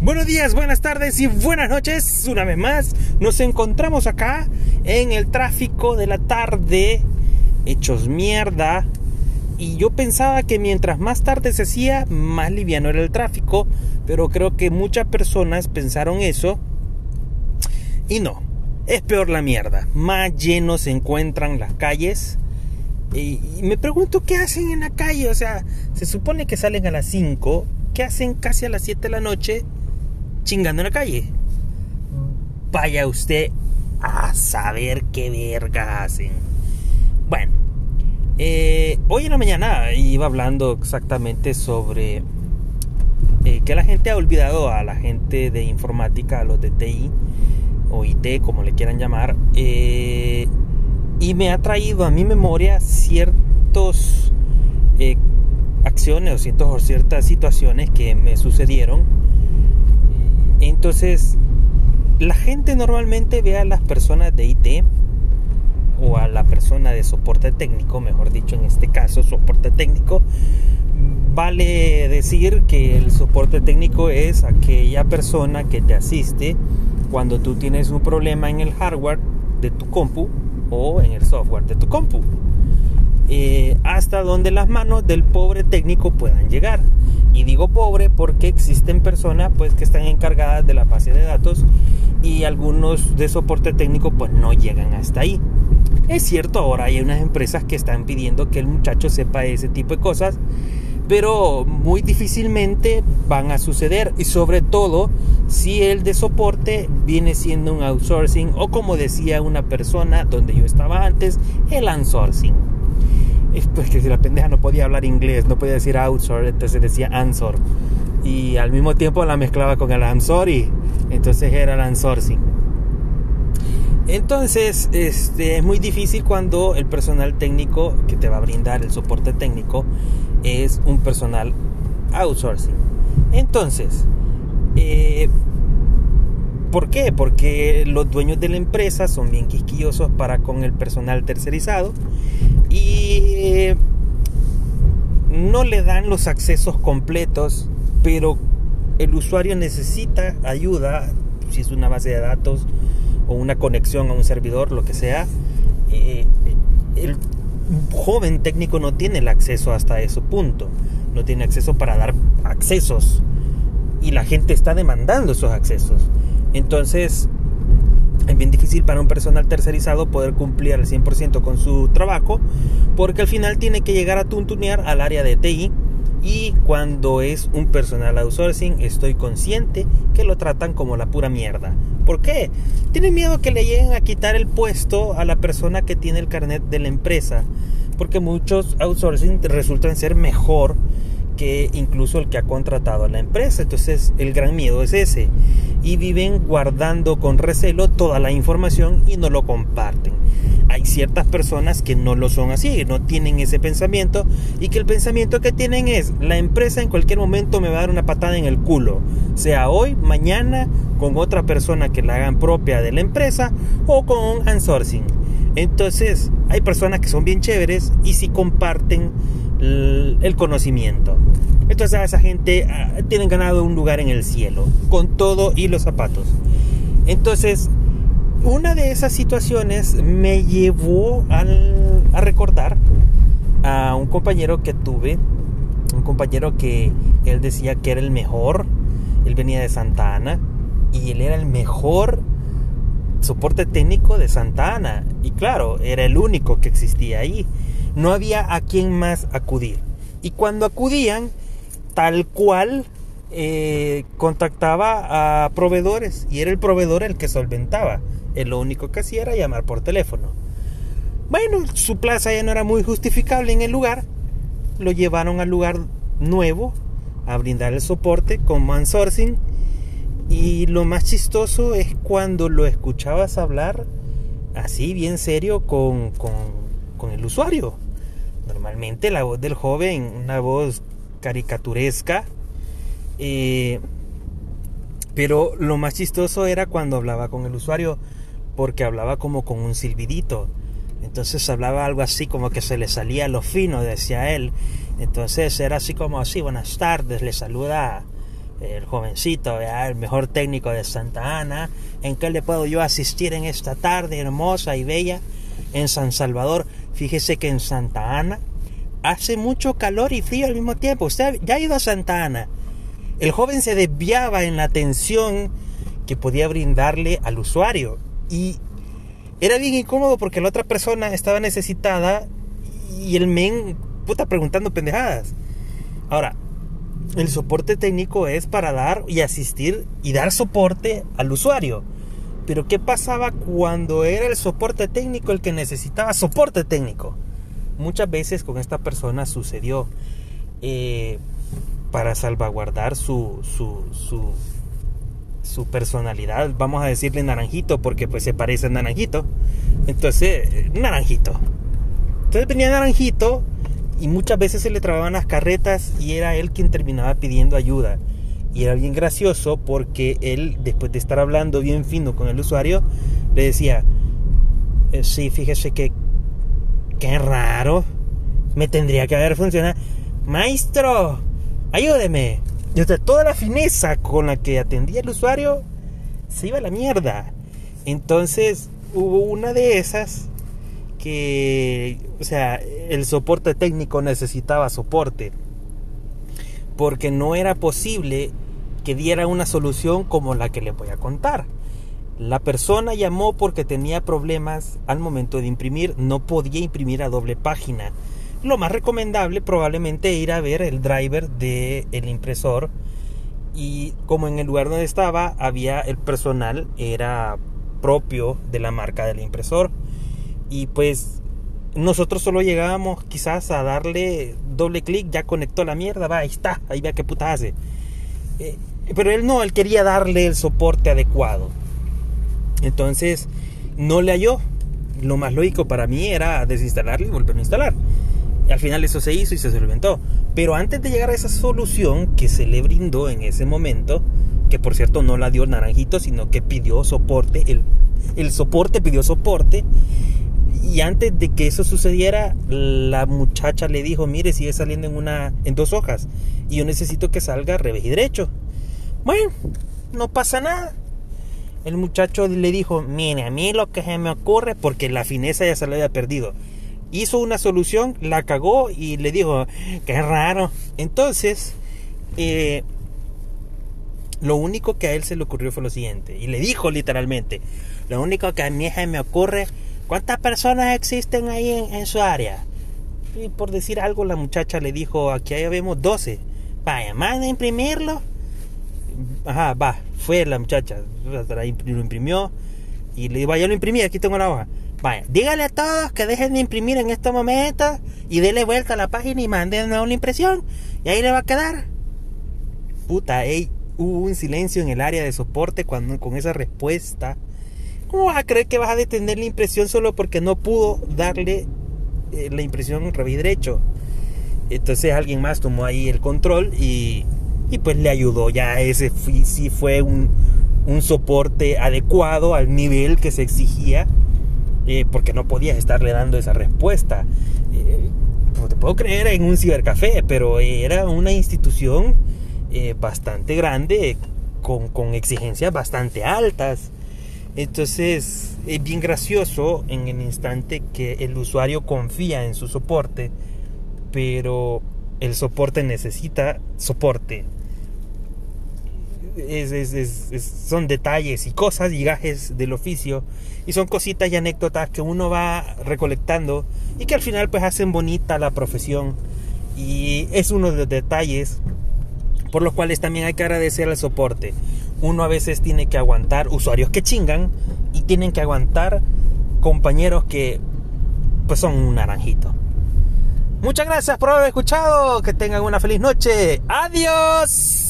Buenos días, buenas tardes y buenas noches. Una vez más nos encontramos acá en el tráfico de la tarde, hechos mierda. Y yo pensaba que mientras más tarde se hacía, más liviano era el tráfico. Pero creo que muchas personas pensaron eso. Y no, es peor la mierda. Más llenos se encuentran las calles. Y, me pregunto qué hacen en la calle. O sea, se supone que salen a las 5. ¿Qué hacen casi a las 7 de la noche chingando en la calle? Vaya usted a saber qué verga hacen. Bueno, eh, hoy en la mañana iba hablando exactamente sobre eh, que la gente ha olvidado a la gente de informática, a los de TI o IT, como le quieran llamar, eh, y me ha traído a mi memoria ciertos acciones o ciertas situaciones que me sucedieron. Entonces, la gente normalmente ve a las personas de IT o a la persona de soporte técnico, mejor dicho en este caso, soporte técnico, vale decir que el soporte técnico es aquella persona que te asiste cuando tú tienes un problema en el hardware de tu compu o en el software de tu compu. Eh, hasta donde las manos del pobre técnico puedan llegar. Y digo pobre porque existen personas pues que están encargadas de la base de datos y algunos de soporte técnico pues no llegan hasta ahí. Es cierto, ahora hay unas empresas que están pidiendo que el muchacho sepa ese tipo de cosas, pero muy difícilmente van a suceder y sobre todo si el de soporte viene siendo un outsourcing o como decía una persona donde yo estaba antes, el outsourcing. Pues que si la pendeja no podía hablar inglés, no podía decir outsource, entonces decía answer. Y al mismo tiempo la mezclaba con el sorry, entonces era el outsourcing. Entonces, este, es muy difícil cuando el personal técnico que te va a brindar el soporte técnico es un personal outsourcing. Entonces, eh, ¿por qué? Porque los dueños de la empresa son bien quisquillosos para con el personal tercerizado y eh, no le dan los accesos completos, pero el usuario necesita ayuda, si es una base de datos o una conexión a un servidor, lo que sea, eh, el joven técnico no tiene el acceso hasta ese punto, no tiene acceso para dar accesos y la gente está demandando esos accesos. Entonces, es bien difícil para un personal tercerizado poder cumplir al 100% con su trabajo, porque al final tiene que llegar a tuntunear al área de TI. Y cuando es un personal outsourcing, estoy consciente que lo tratan como la pura mierda. ¿Por qué? Tienen miedo que le lleguen a quitar el puesto a la persona que tiene el carnet de la empresa. Porque muchos outsourcing resultan ser mejor que incluso el que ha contratado a la empresa. Entonces el gran miedo es ese. Y viven guardando con recelo toda la información y no lo comparten. Hay ciertas personas que no lo son así, no tienen ese pensamiento y que el pensamiento que tienen es la empresa en cualquier momento me va a dar una patada en el culo, sea hoy, mañana, con otra persona que la hagan propia de la empresa o con un outsourcing. Entonces, hay personas que son bien chéveres y si comparten el conocimiento. Entonces a esa gente ah, tienen ganado un lugar en el cielo, con todo y los zapatos. Entonces, una de esas situaciones me llevó a recordar a un compañero que tuve, un compañero que él decía que era el mejor, él venía de Santa Ana y él era el mejor soporte técnico de Santa Ana y claro, era el único que existía ahí no había a quién más acudir. Y cuando acudían, tal cual eh, contactaba a proveedores y era el proveedor el que solventaba. Él lo único que hacía era llamar por teléfono. Bueno, su plaza ya no era muy justificable en el lugar. Lo llevaron al lugar nuevo a brindar el soporte con mansourcing. Y lo más chistoso es cuando lo escuchabas hablar así, bien serio, con, con con el usuario. Normalmente la voz del joven, una voz caricaturesca, eh, pero lo más chistoso era cuando hablaba con el usuario, porque hablaba como con un silbidito. Entonces hablaba algo así como que se le salía lo fino, decía él. Entonces era así como así, buenas tardes, le saluda el jovencito, el mejor técnico de Santa Ana. ¿En qué le puedo yo asistir en esta tarde hermosa y bella en San Salvador? Fíjese que en Santa Ana hace mucho calor y frío al mismo tiempo. Usted ya ha ido a Santa Ana. El joven se desviaba en la atención que podía brindarle al usuario y era bien incómodo porque la otra persona estaba necesitada y el men puta preguntando pendejadas. Ahora, el soporte técnico es para dar y asistir y dar soporte al usuario. Pero ¿qué pasaba cuando era el soporte técnico el que necesitaba soporte técnico? Muchas veces con esta persona sucedió eh, para salvaguardar su, su, su, personalidad. Vamos a decirle naranjito porque pues se parece a naranjito. Entonces, naranjito. Entonces venía naranjito y muchas veces se le trababan las carretas y era él quien terminaba pidiendo ayuda. Y era bien gracioso porque él, después de estar hablando bien fino con el usuario, le decía, eh, sí, fíjese que, qué raro, me tendría que haber funcionado. Maestro, ayúdeme. Y toda la fineza con la que atendía el usuario se iba a la mierda. Entonces hubo una de esas que, o sea, el soporte técnico necesitaba soporte. Porque no era posible que diera una solución como la que le voy a contar. La persona llamó porque tenía problemas al momento de imprimir, no podía imprimir a doble página. Lo más recomendable probablemente ir a ver el driver del el impresor y como en el lugar donde estaba había el personal era propio de la marca del impresor y pues nosotros solo llegábamos quizás a darle doble clic, ya conectó la mierda, va, ahí está, ahí vea qué puta hace. Eh, pero él no, él quería darle el soporte adecuado. Entonces, no le halló. Lo más lógico para mí era desinstalarle y volverlo a instalar. Y al final eso se hizo y se solventó. Pero antes de llegar a esa solución que se le brindó en ese momento, que por cierto no la dio Naranjito, sino que pidió soporte, el, el soporte pidió soporte, y antes de que eso sucediera, la muchacha le dijo, mire, sigue saliendo en una en dos hojas y yo necesito que salga revés y derecho. Bueno, no pasa nada. El muchacho le dijo, mire, a mí lo que se me ocurre, porque la fineza ya se le había perdido. Hizo una solución, la cagó y le dijo, qué raro. Entonces, eh, lo único que a él se le ocurrió fue lo siguiente. Y le dijo literalmente, lo único que a mí se me ocurre ¿Cuántas personas existen ahí en, su área? Y por decir algo, la muchacha le dijo, aquí ya vemos 12. Vaya, manda a imprimirlo. Ajá, va, fue la muchacha. Lo imprimió. Y le dijo, vaya, lo imprimí, aquí tengo la hoja. Vaya, dígale a todos que dejen de imprimir en este momento y dele vuelta a la página y manden una impresión. Y ahí le va a quedar. Puta, ey, hubo un silencio en el área de soporte cuando, con esa respuesta ¿Cómo vas a creer que vas a detener la impresión solo porque no pudo darle eh, la impresión revés derecho? Entonces alguien más tomó ahí el control y, y pues le ayudó. Ya ese sí fue un, un, soporte adecuado al nivel que se exigía eh, porque no podías estarle dando esa respuesta. Eh, te puedo creer en un cibercafé, pero era una institución eh, bastante grande con, con exigencias bastante altas. Entonces es bien gracioso en el instante que el usuario confía en su soporte, pero el soporte necesita soporte. son detalles y cosas y gajes del oficio y son cositas y anécdotas que uno va recolectando y que al final pues hacen bonita la profesión y es uno de los detalles por los cuales también hay que agradecer al soporte uno a veces tiene que aguantar usuarios que chingan y tienen que aguantar compañeros que pues son un naranjito. Muchas gracias por haber escuchado, que tengan una feliz noche. Adiós.